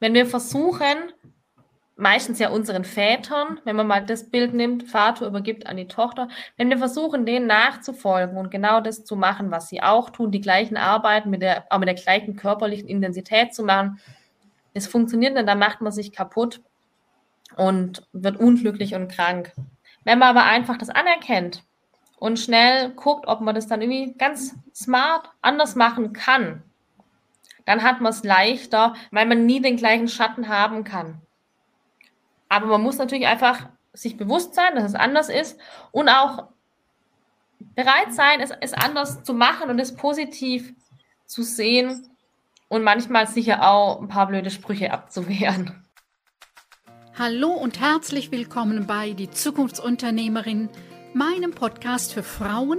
wenn wir versuchen, meistens ja unseren Vätern, wenn man mal das Bild nimmt, Vater übergibt an die Tochter, wenn wir versuchen, denen nachzufolgen und genau das zu machen, was sie auch tun, die gleichen Arbeiten mit der, auch mit der gleichen körperlichen Intensität zu machen, es funktioniert nicht, dann macht man sich kaputt und wird unglücklich und krank. Wenn man aber einfach das anerkennt und schnell guckt, ob man das dann irgendwie ganz smart anders machen kann, dann hat man es leichter, weil man nie den gleichen Schatten haben kann. Aber man muss natürlich einfach sich bewusst sein, dass es anders ist und auch bereit sein, es, es anders zu machen und es positiv zu sehen und manchmal sicher auch ein paar blöde Sprüche abzuwehren. Hallo und herzlich willkommen bei Die Zukunftsunternehmerin, meinem Podcast für Frauen,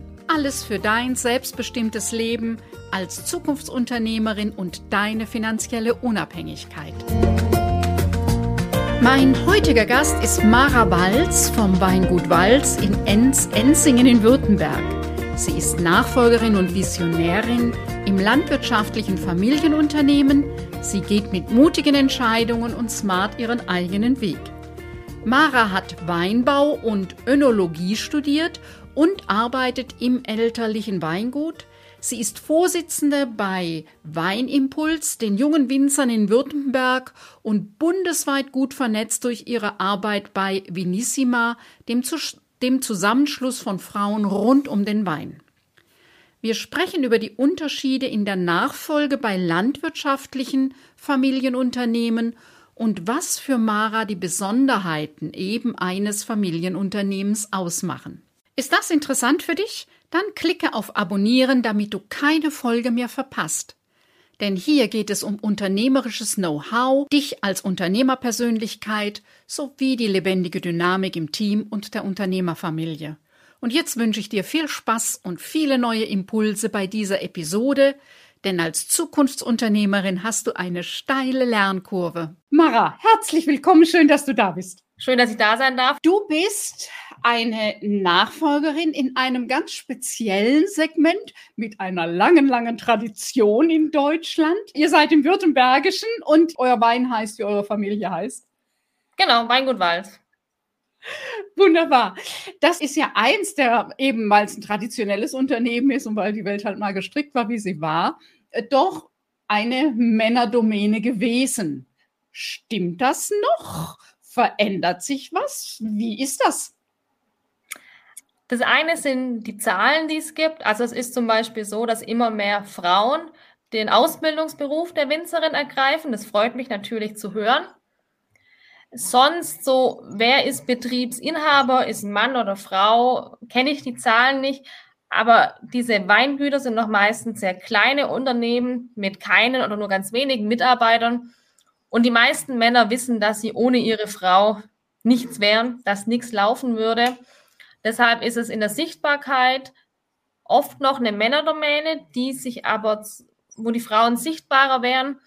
Alles für dein selbstbestimmtes Leben als Zukunftsunternehmerin und deine finanzielle Unabhängigkeit. Mein heutiger Gast ist Mara Walz vom Weingut Walz in Enz, Enzingen in Württemberg. Sie ist Nachfolgerin und Visionärin im landwirtschaftlichen Familienunternehmen. Sie geht mit mutigen Entscheidungen und smart ihren eigenen Weg. Mara hat Weinbau und Önologie studiert und arbeitet im elterlichen Weingut. Sie ist Vorsitzende bei Weinimpuls, den jungen Winzern in Württemberg und bundesweit gut vernetzt durch ihre Arbeit bei Vinissima, dem dem Zusammenschluss von Frauen rund um den Wein. Wir sprechen über die Unterschiede in der Nachfolge bei landwirtschaftlichen Familienunternehmen und was für Mara die Besonderheiten eben eines Familienunternehmens ausmachen. Ist das interessant für dich? Dann klicke auf Abonnieren, damit du keine Folge mehr verpasst. Denn hier geht es um unternehmerisches Know-how, dich als Unternehmerpersönlichkeit sowie die lebendige Dynamik im Team und der Unternehmerfamilie. Und jetzt wünsche ich dir viel Spaß und viele neue Impulse bei dieser Episode, denn als Zukunftsunternehmerin hast du eine steile Lernkurve. Mara, herzlich willkommen, schön, dass du da bist. Schön, dass ich da sein darf. Du bist eine Nachfolgerin in einem ganz speziellen Segment mit einer langen, langen Tradition in Deutschland. Ihr seid im Württembergischen und euer Wein heißt, wie eure Familie heißt. Genau, Weingut Wald. Wunderbar. Das ist ja eins der, eben weil es ein traditionelles Unternehmen ist und weil die Welt halt mal gestrickt war, wie sie war, äh, doch eine Männerdomäne gewesen. Stimmt das noch? Verändert sich was? Wie ist das? Das eine sind die Zahlen, die es gibt. Also es ist zum Beispiel so, dass immer mehr Frauen den Ausbildungsberuf der Winzerin ergreifen. Das freut mich natürlich zu hören. Sonst so, wer ist Betriebsinhaber, ist Mann oder Frau, kenne ich die Zahlen nicht. Aber diese Weingüter sind noch meistens sehr kleine Unternehmen mit keinen oder nur ganz wenigen Mitarbeitern. Und die meisten Männer wissen, dass sie ohne ihre Frau nichts wären, dass nichts laufen würde. Deshalb ist es in der Sichtbarkeit oft noch eine Männerdomäne, die sich aber, wo die Frauen sichtbarer wären.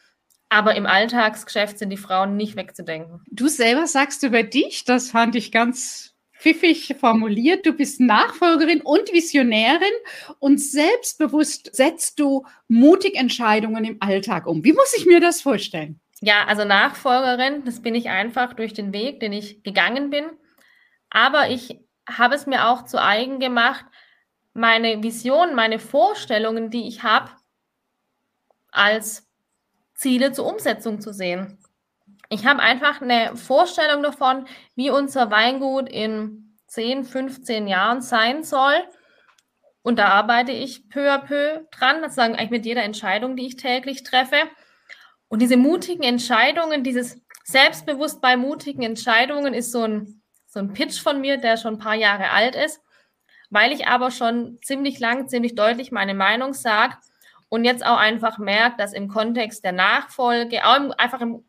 Aber im Alltagsgeschäft sind die Frauen nicht wegzudenken. Du selber sagst über dich, das fand ich ganz pfiffig formuliert. Du bist Nachfolgerin und Visionärin und selbstbewusst setzt du mutig Entscheidungen im Alltag um. Wie muss ich mir das vorstellen? Ja, also Nachfolgerin, das bin ich einfach durch den Weg, den ich gegangen bin. Aber ich habe es mir auch zu eigen gemacht, meine Vision, meine Vorstellungen, die ich habe, als Ziele zur Umsetzung zu sehen. Ich habe einfach eine Vorstellung davon, wie unser Weingut in 10, 15 Jahren sein soll. Und da arbeite ich peu à peu dran, das sagen eigentlich mit jeder Entscheidung, die ich täglich treffe. Und diese mutigen Entscheidungen, dieses selbstbewusst bei mutigen Entscheidungen ist so ein so ein Pitch von mir, der schon ein paar Jahre alt ist, weil ich aber schon ziemlich lang, ziemlich deutlich meine Meinung sage und jetzt auch einfach merke, dass im Kontext der Nachfolge, auch im, einfach im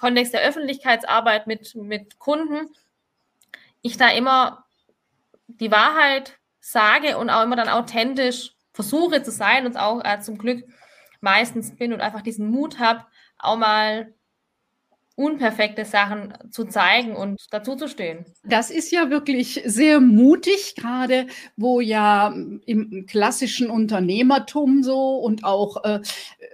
Kontext der Öffentlichkeitsarbeit mit, mit Kunden, ich da immer die Wahrheit sage und auch immer dann authentisch versuche zu sein und auch äh, zum Glück meistens bin und einfach diesen Mut habe, auch mal unperfekte Sachen zu zeigen und dazu zu stehen. Das ist ja wirklich sehr mutig, gerade wo ja im klassischen Unternehmertum so und auch äh,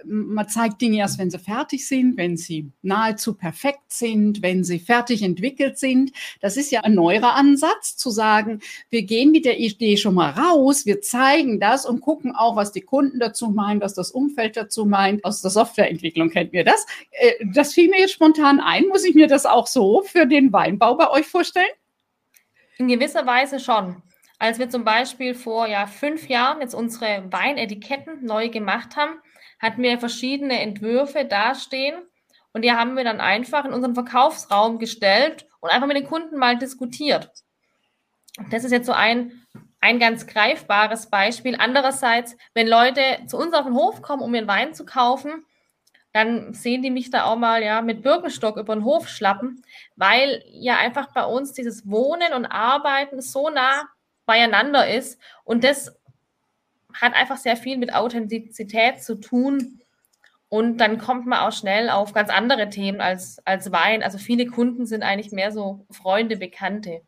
man zeigt Dinge erst, wenn sie fertig sind, wenn sie nahezu perfekt sind, wenn sie fertig entwickelt sind. Das ist ja ein neuer Ansatz, zu sagen, wir gehen mit der Idee schon mal raus, wir zeigen das und gucken auch, was die Kunden dazu meinen, was das Umfeld dazu meint. Aus der Softwareentwicklung kennt ihr das. Äh, das fiel mir jetzt spontan spontan ein. Muss ich mir das auch so für den Weinbau bei euch vorstellen? In gewisser Weise schon. Als wir zum Beispiel vor ja, fünf Jahren jetzt unsere Weinetiketten neu gemacht haben, hatten wir verschiedene Entwürfe dastehen und die haben wir dann einfach in unseren Verkaufsraum gestellt und einfach mit den Kunden mal diskutiert. Das ist jetzt so ein, ein ganz greifbares Beispiel. Andererseits, wenn Leute zu uns auf den Hof kommen, um ihren Wein zu kaufen, dann sehen die mich da auch mal ja mit Birkenstock über den Hof schlappen, weil ja einfach bei uns dieses Wohnen und Arbeiten so nah beieinander ist und das hat einfach sehr viel mit Authentizität zu tun und dann kommt man auch schnell auf ganz andere Themen als, als Wein. Also viele Kunden sind eigentlich mehr so Freunde, Bekannte.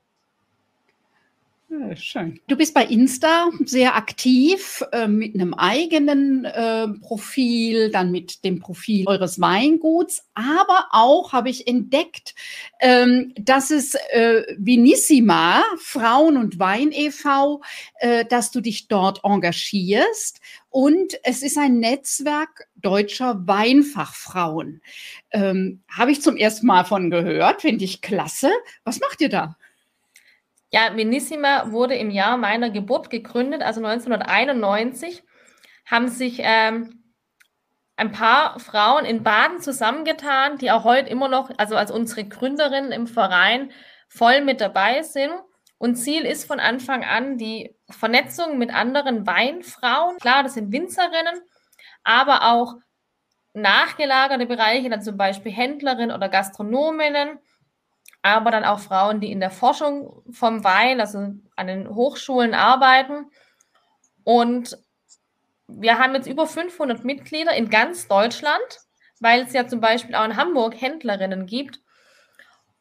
Schön. Du bist bei Insta sehr aktiv äh, mit einem eigenen äh, Profil, dann mit dem Profil eures Weinguts, aber auch habe ich entdeckt, ähm, dass es äh, Vinissima, Frauen und Wein e.V., äh, dass du dich dort engagierst und es ist ein Netzwerk deutscher Weinfachfrauen. Ähm, habe ich zum ersten Mal von gehört, finde ich klasse. Was macht ihr da? Ja, Minissima wurde im Jahr meiner Geburt gegründet, also 1991, haben sich ähm, ein paar Frauen in Baden zusammengetan, die auch heute immer noch, also als unsere Gründerinnen im Verein, voll mit dabei sind. Und Ziel ist von Anfang an die Vernetzung mit anderen Weinfrauen. Klar, das sind Winzerinnen, aber auch nachgelagerte Bereiche, dann zum Beispiel Händlerinnen oder Gastronominnen aber dann auch Frauen, die in der Forschung vom Wein, also an den Hochschulen arbeiten. Und wir haben jetzt über 500 Mitglieder in ganz Deutschland, weil es ja zum Beispiel auch in Hamburg Händlerinnen gibt.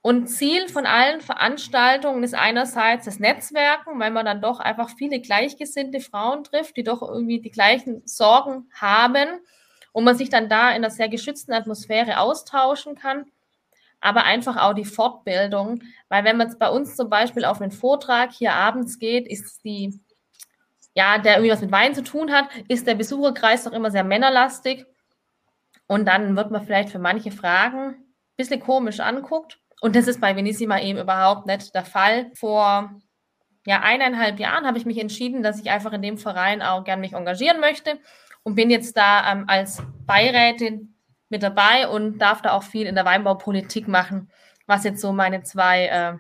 Und Ziel von allen Veranstaltungen ist einerseits das Netzwerken, weil man dann doch einfach viele gleichgesinnte Frauen trifft, die doch irgendwie die gleichen Sorgen haben und man sich dann da in einer sehr geschützten Atmosphäre austauschen kann aber einfach auch die Fortbildung, weil wenn man bei uns zum Beispiel auf einen Vortrag hier abends geht, ist die, ja, der irgendwie was mit Wein zu tun hat, ist der Besucherkreis doch immer sehr männerlastig. Und dann wird man vielleicht für manche Fragen ein bisschen komisch anguckt. Und das ist bei Venissima eben überhaupt nicht der Fall. Vor ja, eineinhalb Jahren habe ich mich entschieden, dass ich einfach in dem Verein auch gern mich engagieren möchte und bin jetzt da ähm, als Beirätin mit dabei und darf da auch viel in der Weinbaupolitik machen, was jetzt so meine zwei äh,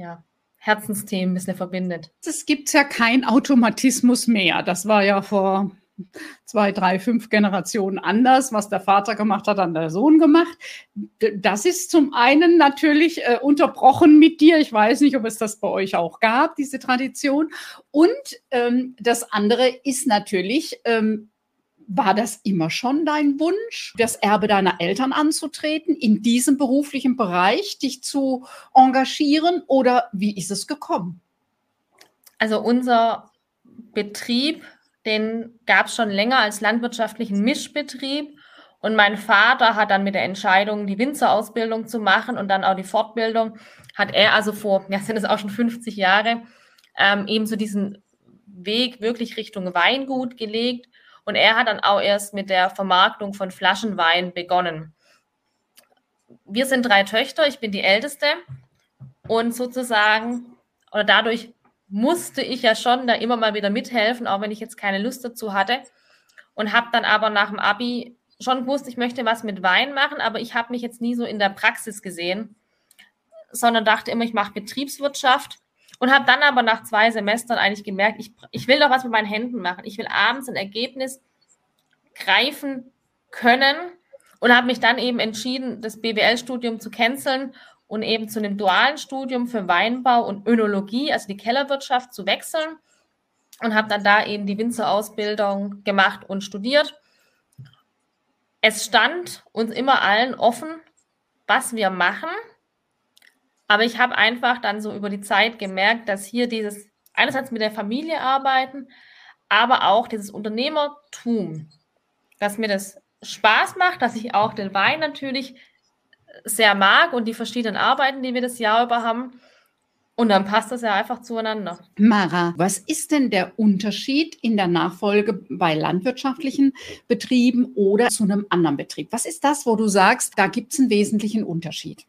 ja, Herzensthemen ein bisschen verbindet. Es gibt ja keinen Automatismus mehr. Das war ja vor zwei, drei, fünf Generationen anders. Was der Vater gemacht hat, hat der Sohn gemacht. Das ist zum einen natürlich äh, unterbrochen mit dir. Ich weiß nicht, ob es das bei euch auch gab, diese Tradition. Und ähm, das andere ist natürlich, ähm, war das immer schon dein Wunsch, das Erbe deiner Eltern anzutreten, in diesem beruflichen Bereich dich zu engagieren oder wie ist es gekommen? Also unser Betrieb, den gab es schon länger als landwirtschaftlichen Mischbetrieb. Und mein Vater hat dann mit der Entscheidung, die Winzerausbildung zu machen und dann auch die Fortbildung, hat er also vor, ja, sind es auch schon 50 Jahre, ähm, eben so diesen Weg wirklich Richtung Weingut gelegt und er hat dann auch erst mit der Vermarktung von Flaschenwein begonnen. Wir sind drei Töchter, ich bin die älteste und sozusagen, oder dadurch musste ich ja schon da immer mal wieder mithelfen, auch wenn ich jetzt keine Lust dazu hatte. Und habe dann aber nach dem Abi schon gewusst, ich möchte was mit Wein machen, aber ich habe mich jetzt nie so in der Praxis gesehen, sondern dachte immer, ich mache Betriebswirtschaft und habe dann aber nach zwei Semestern eigentlich gemerkt, ich, ich will doch was mit meinen Händen machen. Ich will abends ein Ergebnis greifen können und habe mich dann eben entschieden, das BWL-Studium zu canceln und eben zu einem dualen Studium für Weinbau und Önologie, also die Kellerwirtschaft, zu wechseln und habe dann da eben die Winzerausbildung gemacht und studiert. Es stand uns immer allen offen, was wir machen. Aber ich habe einfach dann so über die Zeit gemerkt, dass hier dieses einerseits mit der Familie arbeiten, aber auch dieses Unternehmertum, dass mir das Spaß macht, dass ich auch den Wein natürlich sehr mag und die verschiedenen Arbeiten, die wir das Jahr über haben. Und dann passt das ja einfach zueinander. Mara, was ist denn der Unterschied in der Nachfolge bei landwirtschaftlichen Betrieben oder zu einem anderen Betrieb? Was ist das, wo du sagst, da gibt es einen wesentlichen Unterschied?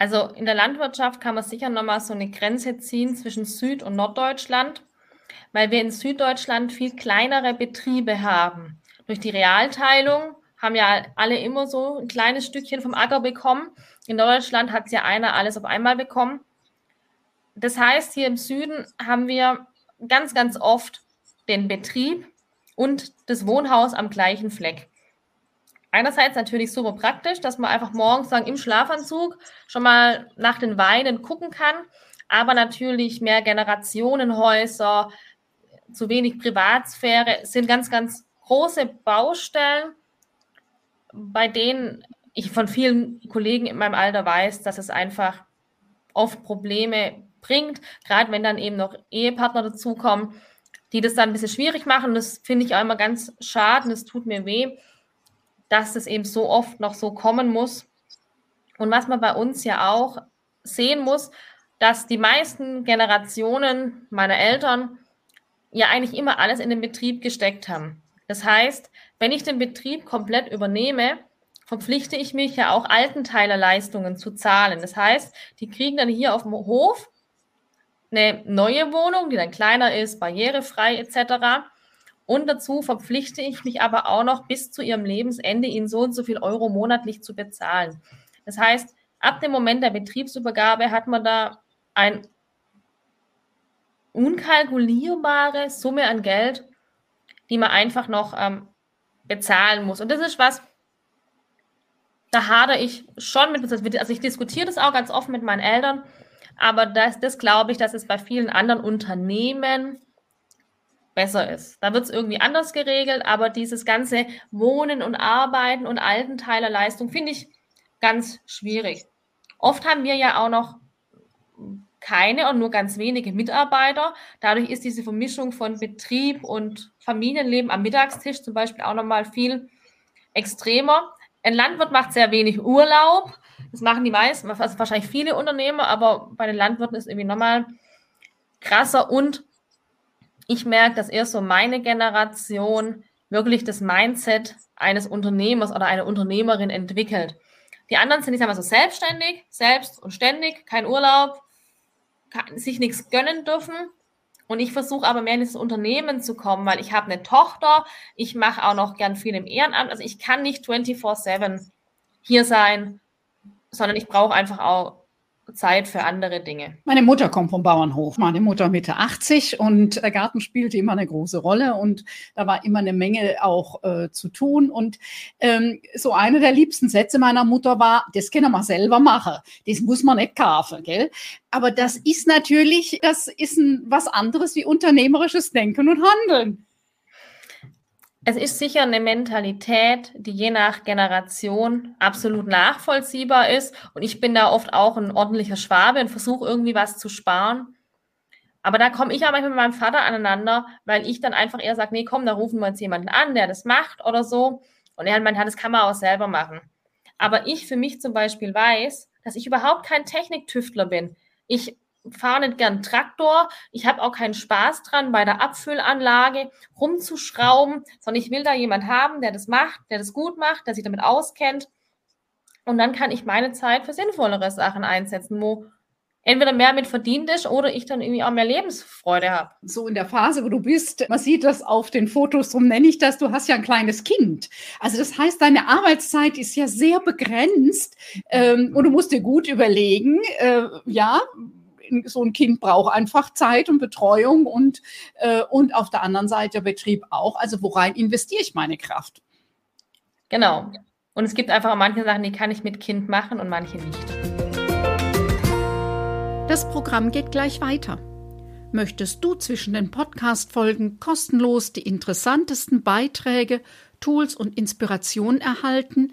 Also in der Landwirtschaft kann man sicher nochmal so eine Grenze ziehen zwischen Süd- und Norddeutschland, weil wir in Süddeutschland viel kleinere Betriebe haben. Durch die Realteilung haben ja alle immer so ein kleines Stückchen vom Acker bekommen. In Deutschland hat es ja einer alles auf einmal bekommen. Das heißt, hier im Süden haben wir ganz, ganz oft den Betrieb und das Wohnhaus am gleichen Fleck. Einerseits natürlich super praktisch, dass man einfach morgens sagen, im Schlafanzug schon mal nach den Weinen gucken kann, aber natürlich mehr Generationenhäuser, zu wenig Privatsphäre sind ganz, ganz große Baustellen, bei denen ich von vielen Kollegen in meinem Alter weiß, dass es einfach oft Probleme bringt, gerade wenn dann eben noch Ehepartner dazukommen, die das dann ein bisschen schwierig machen. Das finde ich auch immer ganz schade es tut mir weh, dass das eben so oft noch so kommen muss. Und was man bei uns ja auch sehen muss, dass die meisten Generationen meiner Eltern ja eigentlich immer alles in den Betrieb gesteckt haben. Das heißt, wenn ich den Betrieb komplett übernehme, verpflichte ich mich ja auch Altenteilerleistungen zu zahlen. Das heißt, die kriegen dann hier auf dem Hof eine neue Wohnung, die dann kleiner ist, barrierefrei etc. Und dazu verpflichte ich mich aber auch noch bis zu ihrem Lebensende ihnen so und so viel Euro monatlich zu bezahlen. Das heißt, ab dem Moment der Betriebsübergabe hat man da eine unkalkulierbare Summe an Geld, die man einfach noch ähm, bezahlen muss. Und das ist was, da hadere ich schon mit, also ich diskutiere das auch ganz offen mit meinen Eltern, aber das, das glaube ich, dass es bei vielen anderen Unternehmen besser ist. Da wird es irgendwie anders geregelt, aber dieses ganze Wohnen und Arbeiten und Altenteilerleistung finde ich ganz schwierig. Oft haben wir ja auch noch keine und nur ganz wenige Mitarbeiter. Dadurch ist diese Vermischung von Betrieb und Familienleben am Mittagstisch zum Beispiel auch nochmal viel extremer. Ein Landwirt macht sehr wenig Urlaub. Das machen die meisten, also wahrscheinlich viele Unternehmer, aber bei den Landwirten ist irgendwie nochmal krasser. Und ich merke, dass erst so meine Generation wirklich das Mindset eines Unternehmers oder einer Unternehmerin entwickelt. Die anderen sind, ich sag mal so, selbstständig, selbst und ständig, kein Urlaub, kann, sich nichts gönnen dürfen. Und ich versuche aber mehr in das Unternehmen zu kommen, weil ich habe eine Tochter, ich mache auch noch gern viel im Ehrenamt. Also ich kann nicht 24-7 hier sein, sondern ich brauche einfach auch Zeit für andere Dinge. Meine Mutter kommt vom Bauernhof. Meine Mutter Mitte 80 und der Garten spielte immer eine große Rolle und da war immer eine Menge auch äh, zu tun. Und ähm, so eine der liebsten Sätze meiner Mutter war, das können wir selber machen. Das muss man nicht kaufen, gell? Aber das ist natürlich, das ist ein, was anderes wie unternehmerisches Denken und Handeln. Es ist sicher eine Mentalität, die je nach Generation absolut nachvollziehbar ist. Und ich bin da oft auch ein ordentlicher Schwabe und versuche irgendwie was zu sparen. Aber da komme ich aber mit meinem Vater aneinander, weil ich dann einfach eher sage, nee, komm, da rufen wir jetzt jemanden an, der das macht oder so. Und er meint, das kann man auch selber machen. Aber ich für mich zum Beispiel weiß, dass ich überhaupt kein Techniktüftler bin. Ich fahre nicht gern Traktor. Ich habe auch keinen Spaß dran, bei der Abfüllanlage rumzuschrauben, sondern ich will da jemand haben, der das macht, der das gut macht, der sich damit auskennt. Und dann kann ich meine Zeit für sinnvollere Sachen einsetzen, wo entweder mehr mit verdient ist oder ich dann irgendwie auch mehr Lebensfreude habe. So in der Phase, wo du bist, man sieht das auf den Fotos, darum nenne ich das, du hast ja ein kleines Kind. Also das heißt, deine Arbeitszeit ist ja sehr begrenzt ähm, und du musst dir gut überlegen, äh, ja, so ein Kind braucht einfach Zeit und Betreuung und, äh, und auf der anderen Seite Betrieb auch. Also worein investiere ich meine Kraft? Genau. Und es gibt einfach manche Sachen, die kann ich mit Kind machen und manche nicht. Das Programm geht gleich weiter. Möchtest du zwischen den Podcast-Folgen kostenlos die interessantesten Beiträge, Tools und Inspirationen erhalten,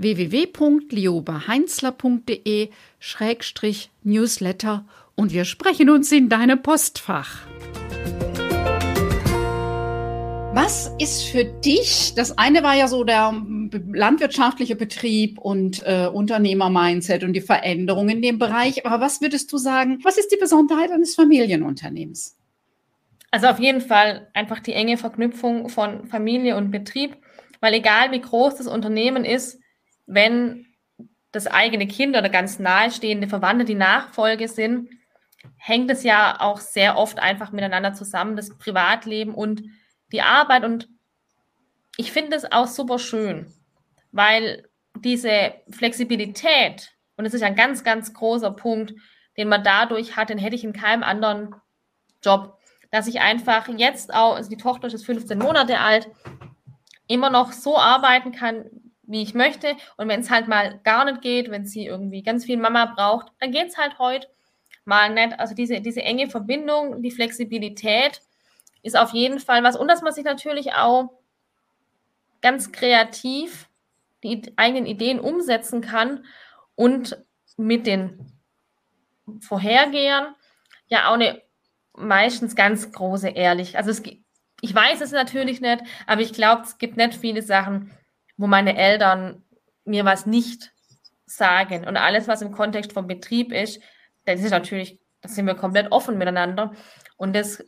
www.liobaheinzler.de-newsletter und wir sprechen uns in deinem Postfach. Was ist für dich, das eine war ja so der landwirtschaftliche Betrieb und äh, Unternehmer-Mindset und die Veränderung in dem Bereich, aber was würdest du sagen, was ist die Besonderheit eines Familienunternehmens? Also auf jeden Fall einfach die enge Verknüpfung von Familie und Betrieb, weil egal wie groß das Unternehmen ist, wenn das eigene Kind oder ganz nahestehende Verwandte die Nachfolge sind, hängt es ja auch sehr oft einfach miteinander zusammen, das Privatleben und die Arbeit. Und ich finde es auch super schön, weil diese Flexibilität, und das ist ein ganz, ganz großer Punkt, den man dadurch hat, den hätte ich in keinem anderen Job, dass ich einfach jetzt auch, also die Tochter ist 15 Monate alt, immer noch so arbeiten kann, wie ich möchte. Und wenn es halt mal gar nicht geht, wenn sie irgendwie ganz viel Mama braucht, dann geht es halt heute mal nicht. Also diese, diese enge Verbindung, die Flexibilität ist auf jeden Fall was. Und dass man sich natürlich auch ganz kreativ die eigenen Ideen umsetzen kann und mit den Vorhergehern ja auch eine meistens ganz große Ehrlich. Also es, ich weiß es natürlich nicht, aber ich glaube, es gibt nicht viele Sachen, wo meine Eltern mir was nicht sagen. Und alles, was im Kontext vom Betrieb ist, das ist natürlich, da sind wir komplett offen miteinander. Und das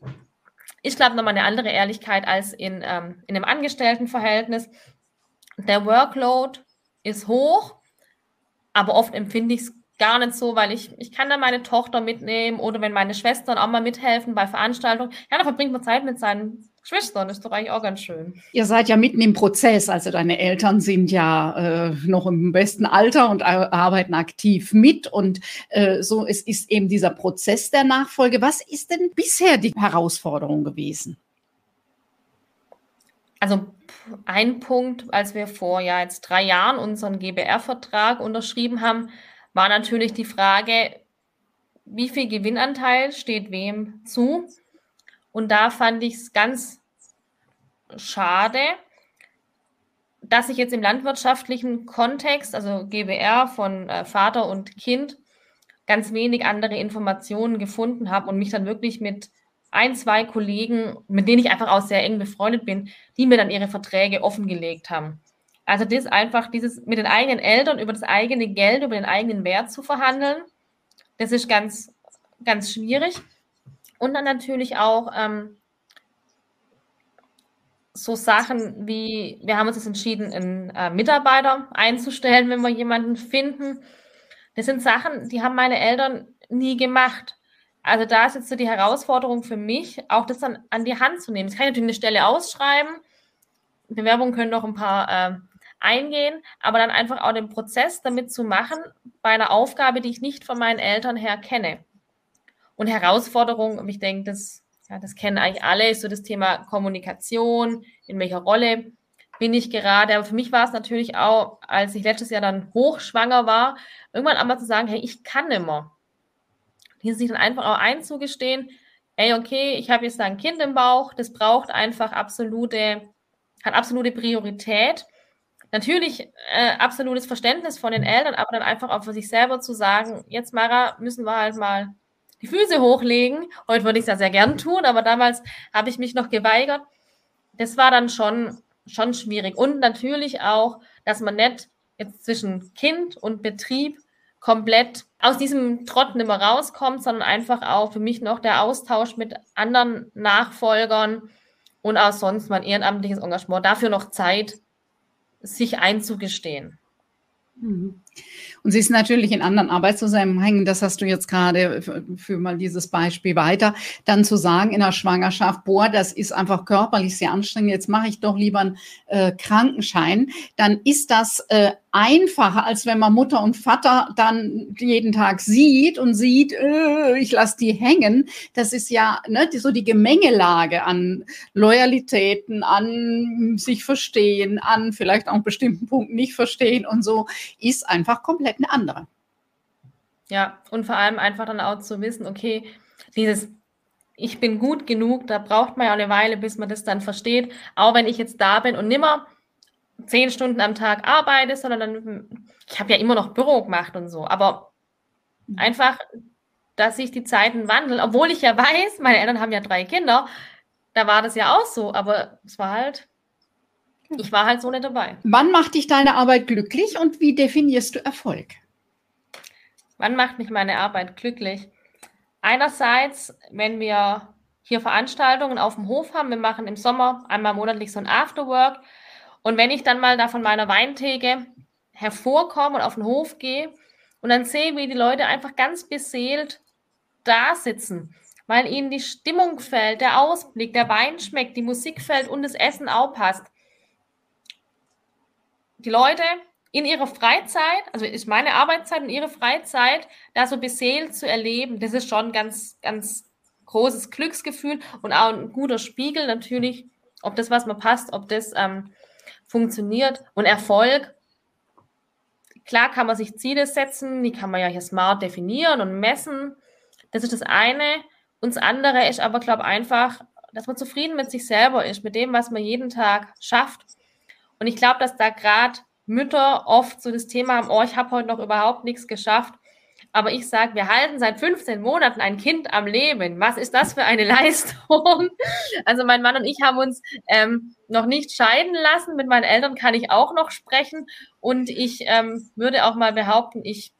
ist, glaube ich, nochmal eine andere Ehrlichkeit als in, ähm, in einem Angestelltenverhältnis. Der Workload ist hoch, aber oft empfinde ich es gar nicht so, weil ich, ich kann da meine Tochter mitnehmen oder wenn meine Schwestern auch mal mithelfen bei Veranstaltungen. Ja, da verbringt man Zeit mit seinen Schwestern ist doch eigentlich auch ganz schön. Ihr seid ja mitten im Prozess, also deine Eltern sind ja äh, noch im besten Alter und arbeiten aktiv mit und äh, so es ist eben dieser Prozess der Nachfolge. Was ist denn bisher die Herausforderung gewesen? Also ein Punkt, als wir vor ja jetzt drei Jahren unseren GBR-Vertrag unterschrieben haben, war natürlich die Frage, wie viel Gewinnanteil steht wem zu? Und da fand ich es ganz schade, dass ich jetzt im landwirtschaftlichen Kontext, also GBR von äh, Vater und Kind, ganz wenig andere Informationen gefunden habe und mich dann wirklich mit ein, zwei Kollegen, mit denen ich einfach auch sehr eng befreundet bin, die mir dann ihre Verträge offengelegt haben. Also das einfach, dieses mit den eigenen Eltern über das eigene Geld, über den eigenen Wert zu verhandeln, das ist ganz, ganz schwierig. Und dann natürlich auch ähm, so Sachen wie, wir haben uns jetzt entschieden, einen äh, Mitarbeiter einzustellen, wenn wir jemanden finden. Das sind Sachen, die haben meine Eltern nie gemacht. Also da ist jetzt so die Herausforderung für mich, auch das dann an die Hand zu nehmen. Ich kann natürlich eine Stelle ausschreiben. Bewerbungen können noch ein paar äh, eingehen, aber dann einfach auch den Prozess damit zu machen bei einer Aufgabe, die ich nicht von meinen Eltern her kenne. Und Herausforderung, und ich denke, das, ja, das kennen eigentlich alle, ist so das Thema Kommunikation, in welcher Rolle bin ich gerade. Aber für mich war es natürlich auch, als ich letztes Jahr dann hochschwanger war, irgendwann einmal zu sagen, hey, ich kann immer. Hier sich dann einfach auch einzugestehen, ey, okay, ich habe jetzt da ein Kind im Bauch, das braucht einfach absolute, hat absolute Priorität. Natürlich äh, absolutes Verständnis von den Eltern, aber dann einfach auch für sich selber zu sagen, jetzt Mara, müssen wir halt mal die Füße hochlegen. Heute würde ich es ja sehr gern tun, aber damals habe ich mich noch geweigert. Das war dann schon, schon schwierig. Und natürlich auch, dass man nicht jetzt zwischen Kind und Betrieb komplett aus diesem Trott nicht mehr rauskommt, sondern einfach auch für mich noch der Austausch mit anderen Nachfolgern und auch sonst mein ehrenamtliches Engagement. Dafür noch Zeit, sich einzugestehen. Mhm. Und sie ist natürlich in anderen Arbeitszusammenhängen, das hast du jetzt gerade für, für, mal dieses Beispiel weiter, dann zu sagen in der Schwangerschaft, boah, das ist einfach körperlich sehr anstrengend, jetzt mache ich doch lieber einen äh, Krankenschein, dann ist das äh, einfacher, als wenn man Mutter und Vater dann jeden Tag sieht und sieht, äh, ich lasse die hängen. Das ist ja ne, so die Gemengelage an Loyalitäten, an sich verstehen, an vielleicht auch bestimmten Punkten nicht verstehen und so, ist einfach komplett eine andere. Ja, und vor allem einfach dann auch zu wissen, okay, dieses ich bin gut genug, da braucht man ja eine Weile, bis man das dann versteht. Auch wenn ich jetzt da bin und nimmer zehn Stunden am Tag arbeite, sondern dann, ich habe ja immer noch Büro gemacht und so, aber mhm. einfach, dass sich die Zeiten wandeln, obwohl ich ja weiß, meine Eltern haben ja drei Kinder, da war das ja auch so, aber es war halt, ich war halt so nicht dabei. Wann macht dich deine Arbeit glücklich und wie definierst du Erfolg? Wann macht mich meine Arbeit glücklich? Einerseits, wenn wir hier Veranstaltungen auf dem Hof haben, wir machen im Sommer einmal monatlich so ein Afterwork, und wenn ich dann mal da von meiner Weintheke hervorkomme und auf den Hof gehe und dann sehe, wie die Leute einfach ganz beseelt da sitzen, weil ihnen die Stimmung fällt, der Ausblick, der Wein schmeckt, die Musik fällt und das Essen auch passt. Die Leute in ihrer Freizeit, also ist meine Arbeitszeit und ihre Freizeit, da so beseelt zu erleben, das ist schon ganz, ganz großes Glücksgefühl und auch ein guter Spiegel natürlich, ob das, was mir passt, ob das ähm, funktioniert. Und Erfolg, klar kann man sich Ziele setzen, die kann man ja hier smart definieren und messen. Das ist das eine. Und das andere ist aber, glaube ich, einfach, dass man zufrieden mit sich selber ist, mit dem, was man jeden Tag schafft. Und ich glaube, dass da gerade Mütter oft so das Thema haben, oh, ich habe heute noch überhaupt nichts geschafft. Aber ich sage, wir halten seit 15 Monaten ein Kind am Leben. Was ist das für eine Leistung? Also mein Mann und ich haben uns ähm, noch nicht scheiden lassen. Mit meinen Eltern kann ich auch noch sprechen. Und ich ähm, würde auch mal behaupten, ich,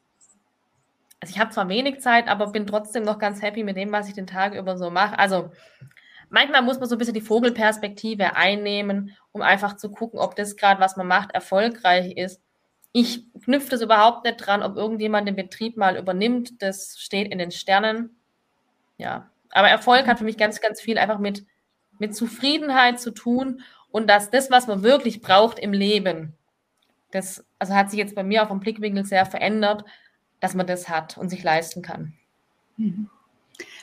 also ich habe zwar wenig Zeit, aber bin trotzdem noch ganz happy mit dem, was ich den Tag über so mache. Also manchmal muss man so ein bisschen die Vogelperspektive einnehmen, um einfach zu gucken, ob das gerade, was man macht, erfolgreich ist ich knüpfe das überhaupt nicht dran, ob irgendjemand den Betrieb mal übernimmt. Das steht in den Sternen. Ja, aber Erfolg hat für mich ganz, ganz viel einfach mit, mit Zufriedenheit zu tun und dass das, was man wirklich braucht im Leben, das also hat sich jetzt bei mir auch vom Blickwinkel sehr verändert, dass man das hat und sich leisten kann. Mhm.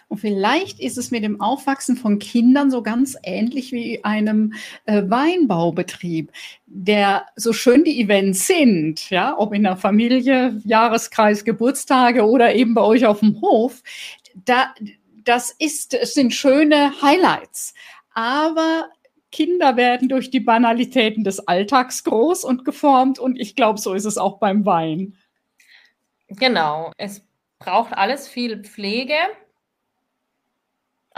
Und vielleicht ist es mit dem Aufwachsen von Kindern so ganz ähnlich wie einem äh, Weinbaubetrieb, der so schön die Events sind, ja, ob in der Familie, Jahreskreis, Geburtstage oder eben bei euch auf dem Hof, da, das ist, es sind schöne Highlights. Aber Kinder werden durch die Banalitäten des Alltags groß und geformt und ich glaube, so ist es auch beim Wein. Genau, es braucht alles viel Pflege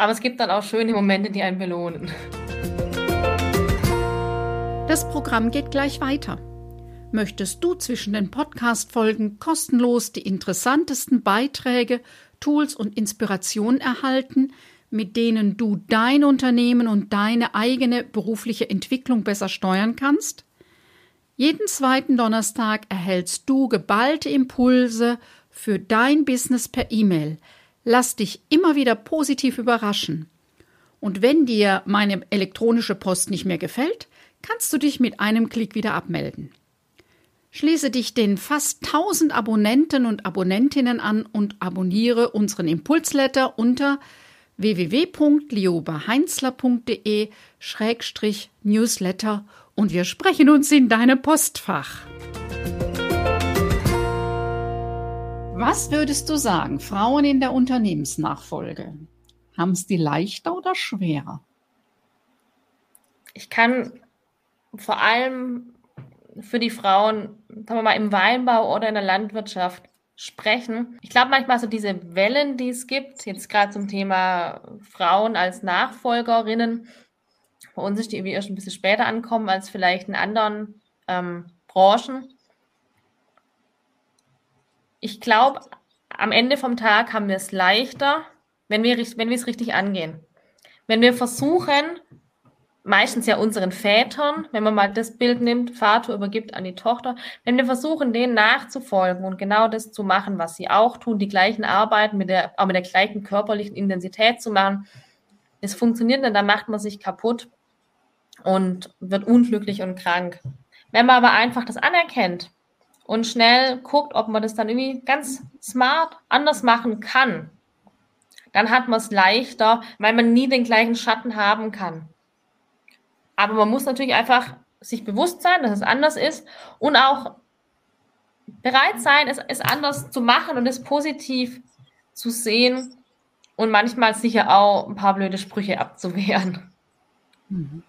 aber es gibt dann auch schöne Momente, die einen belohnen. Das Programm geht gleich weiter. Möchtest du zwischen den Podcast-Folgen kostenlos die interessantesten Beiträge, Tools und Inspirationen erhalten, mit denen du dein Unternehmen und deine eigene berufliche Entwicklung besser steuern kannst? Jeden zweiten Donnerstag erhältst du geballte Impulse für dein Business per E-Mail – Lass dich immer wieder positiv überraschen. Und wenn dir meine elektronische Post nicht mehr gefällt, kannst du dich mit einem Klick wieder abmelden. Schließe dich den fast 1000 Abonnenten und Abonnentinnen an und abonniere unseren Impulsletter unter www.liobaheinzler.de-newsletter und wir sprechen uns in deinem Postfach. Was würdest du sagen, Frauen in der Unternehmensnachfolge? Haben es die leichter oder schwerer? Ich kann vor allem für die Frauen, sagen wir mal, im Weinbau oder in der Landwirtschaft sprechen. Ich glaube manchmal so diese Wellen, die es gibt, jetzt gerade zum Thema Frauen als Nachfolgerinnen, bei uns ist die irgendwie erst ein bisschen später ankommen als vielleicht in anderen ähm, Branchen ich glaube, am Ende vom Tag haben wir es leichter, wenn wir, wenn es richtig angehen. Wenn wir versuchen, meistens ja unseren Vätern, wenn man mal das Bild nimmt, Vater übergibt an die Tochter, wenn wir versuchen, denen nachzufolgen und genau das zu machen, was sie auch tun, die gleichen Arbeiten mit der, auch mit der gleichen körperlichen Intensität zu machen, es funktioniert nicht, dann macht man sich kaputt und wird unglücklich und krank. Wenn man aber einfach das anerkennt und schnell guckt, ob man das dann irgendwie ganz smart anders machen kann, dann hat man es leichter, weil man nie den gleichen Schatten haben kann. Aber man muss natürlich einfach sich bewusst sein, dass es anders ist und auch bereit sein, es, es anders zu machen und es positiv zu sehen und manchmal sicher auch ein paar blöde Sprüche abzuwehren. Mhm.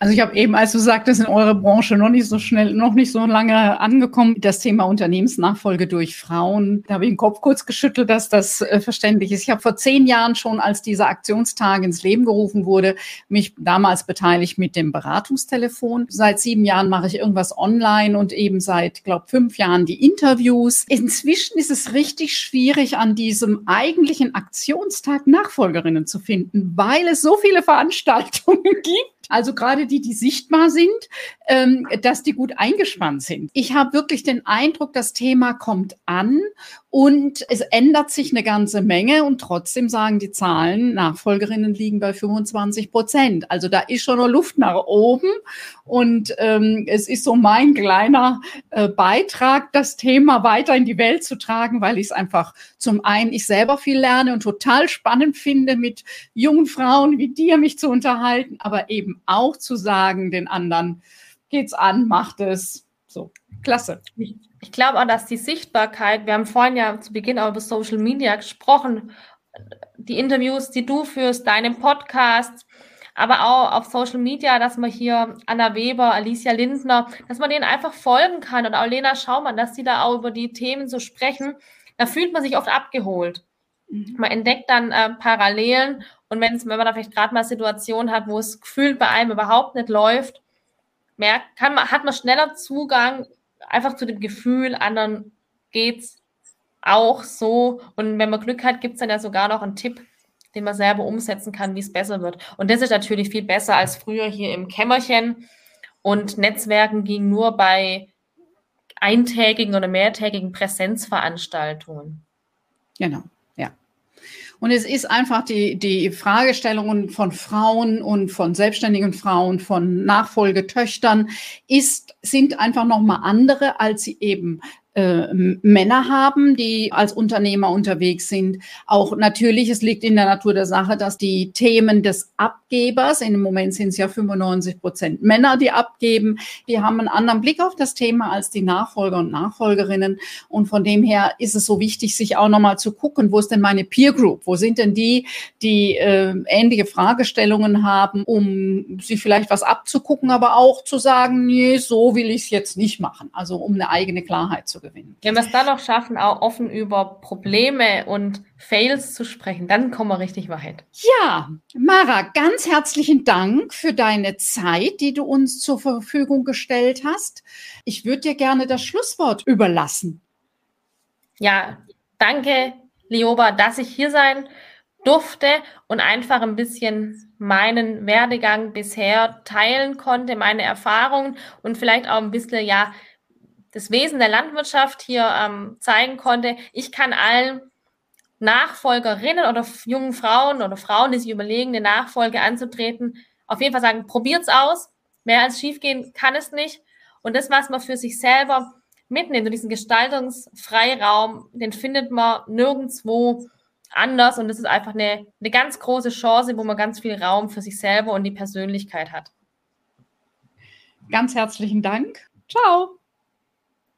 Also ich habe eben, als du sagtest, in eurer Branche noch nicht so schnell, noch nicht so lange angekommen, das Thema Unternehmensnachfolge durch Frauen. Da habe ich den Kopf kurz geschüttelt, dass das äh, verständlich ist. Ich habe vor zehn Jahren schon, als dieser Aktionstag ins Leben gerufen wurde, mich damals beteiligt mit dem Beratungstelefon. Seit sieben Jahren mache ich irgendwas online und eben seit, glaube fünf Jahren die Interviews. Inzwischen ist es richtig schwierig, an diesem eigentlichen Aktionstag Nachfolgerinnen zu finden, weil es so viele Veranstaltungen gibt also gerade die, die sichtbar sind, ähm, dass die gut eingespannt sind. Ich habe wirklich den Eindruck, das Thema kommt an und es ändert sich eine ganze Menge und trotzdem sagen die Zahlen, Nachfolgerinnen liegen bei 25 Prozent. Also da ist schon noch Luft nach oben und ähm, es ist so mein kleiner äh, Beitrag, das Thema weiter in die Welt zu tragen, weil ich es einfach zum einen ich selber viel lerne und total spannend finde, mit jungen Frauen wie dir mich zu unterhalten, aber eben auch zu sagen den anderen, geht's an, macht es. So, klasse. Ich glaube auch, dass die Sichtbarkeit, wir haben vorhin ja zu Beginn auch über Social Media gesprochen, die Interviews, die du führst, deinem Podcast, aber auch auf Social Media, dass man hier Anna Weber, Alicia Lindner, dass man denen einfach folgen kann und auch Lena Schaumann, dass die da auch über die Themen so sprechen, da fühlt man sich oft abgeholt. Mhm. Man entdeckt dann äh, Parallelen und wenn man da vielleicht gerade mal Situationen hat, wo es gefühlt bei einem überhaupt nicht läuft, merkt, kann man, hat man schneller Zugang einfach zu dem Gefühl, anderen geht's auch so. Und wenn man Glück hat, gibt es dann ja sogar noch einen Tipp, den man selber umsetzen kann, wie es besser wird. Und das ist natürlich viel besser als früher hier im Kämmerchen. Und Netzwerken ging nur bei eintägigen oder mehrtägigen Präsenzveranstaltungen. Genau. Und es ist einfach die, die Fragestellungen von Frauen und von selbstständigen Frauen, von Nachfolgetöchtern, ist, sind einfach nochmal andere, als sie eben äh, Männer haben, die als Unternehmer unterwegs sind. Auch natürlich, es liegt in der Natur der Sache, dass die Themen des Abgebers, dem Moment sind es ja 95 Prozent Männer, die abgeben, die haben einen anderen Blick auf das Thema als die Nachfolger und Nachfolgerinnen. Und von dem her ist es so wichtig, sich auch nochmal zu gucken, wo ist denn meine Peer Group? Wo sind denn die, die äh, ähnliche Fragestellungen haben, um sie vielleicht was abzugucken, aber auch zu sagen, nee, so will ich es jetzt nicht machen. Also um eine eigene Klarheit zu gewinnen gewinnen. Wenn wir es dann noch schaffen, auch offen über Probleme und Fails zu sprechen, dann kommen wir richtig weit. Ja, Mara, ganz herzlichen Dank für deine Zeit, die du uns zur Verfügung gestellt hast. Ich würde dir gerne das Schlusswort überlassen. Ja, danke, Lioba, dass ich hier sein durfte und einfach ein bisschen meinen Werdegang bisher teilen konnte, meine Erfahrungen und vielleicht auch ein bisschen, ja, das Wesen der Landwirtschaft hier ähm, zeigen konnte. Ich kann allen Nachfolgerinnen oder jungen Frauen oder Frauen, die sich überlegen, eine Nachfolge anzutreten, auf jeden Fall sagen, probiert's aus. Mehr als schiefgehen kann es nicht. Und das, was man für sich selber mitnimmt, und diesen Gestaltungsfreiraum, den findet man nirgendwo anders. Und das ist einfach eine, eine ganz große Chance, wo man ganz viel Raum für sich selber und die Persönlichkeit hat. Ganz herzlichen Dank. Ciao.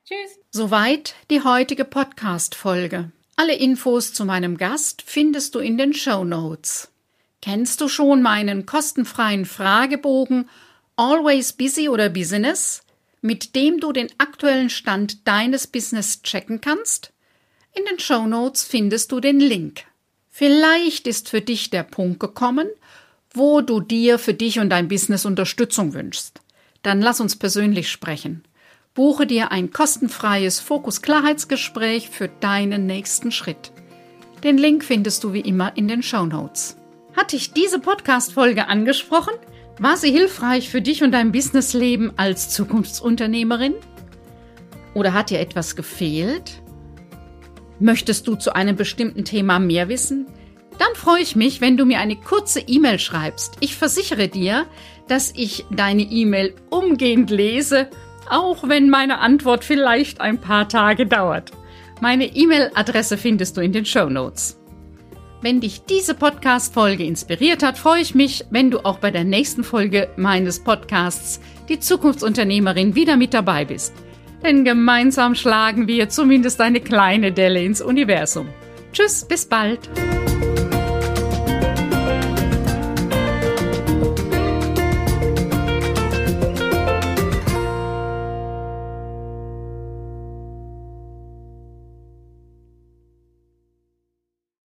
Tschüss. Soweit die heutige Podcast-Folge. Alle Infos zu meinem Gast findest du in den Show Notes. Kennst du schon meinen kostenfreien Fragebogen Always Busy oder Business, mit dem du den aktuellen Stand deines Business checken kannst? In den Show Notes findest du den Link. Vielleicht ist für dich der Punkt gekommen, wo du dir für dich und dein Business Unterstützung wünschst. Dann lass uns persönlich sprechen. Buche dir ein kostenfreies Fokus-Klarheitsgespräch für deinen nächsten Schritt. Den Link findest du wie immer in den Show Notes. Hat dich diese Podcast-Folge angesprochen? War sie hilfreich für dich und dein Businessleben als Zukunftsunternehmerin? Oder hat dir etwas gefehlt? Möchtest du zu einem bestimmten Thema mehr wissen? Dann freue ich mich, wenn du mir eine kurze E-Mail schreibst. Ich versichere dir, dass ich deine E-Mail umgehend lese, auch wenn meine Antwort vielleicht ein paar Tage dauert. Meine E-Mail-Adresse findest du in den Show Notes. Wenn dich diese Podcast-Folge inspiriert hat, freue ich mich, wenn du auch bei der nächsten Folge meines Podcasts Die Zukunftsunternehmerin wieder mit dabei bist. Denn gemeinsam schlagen wir zumindest eine kleine Delle ins Universum. Tschüss, bis bald.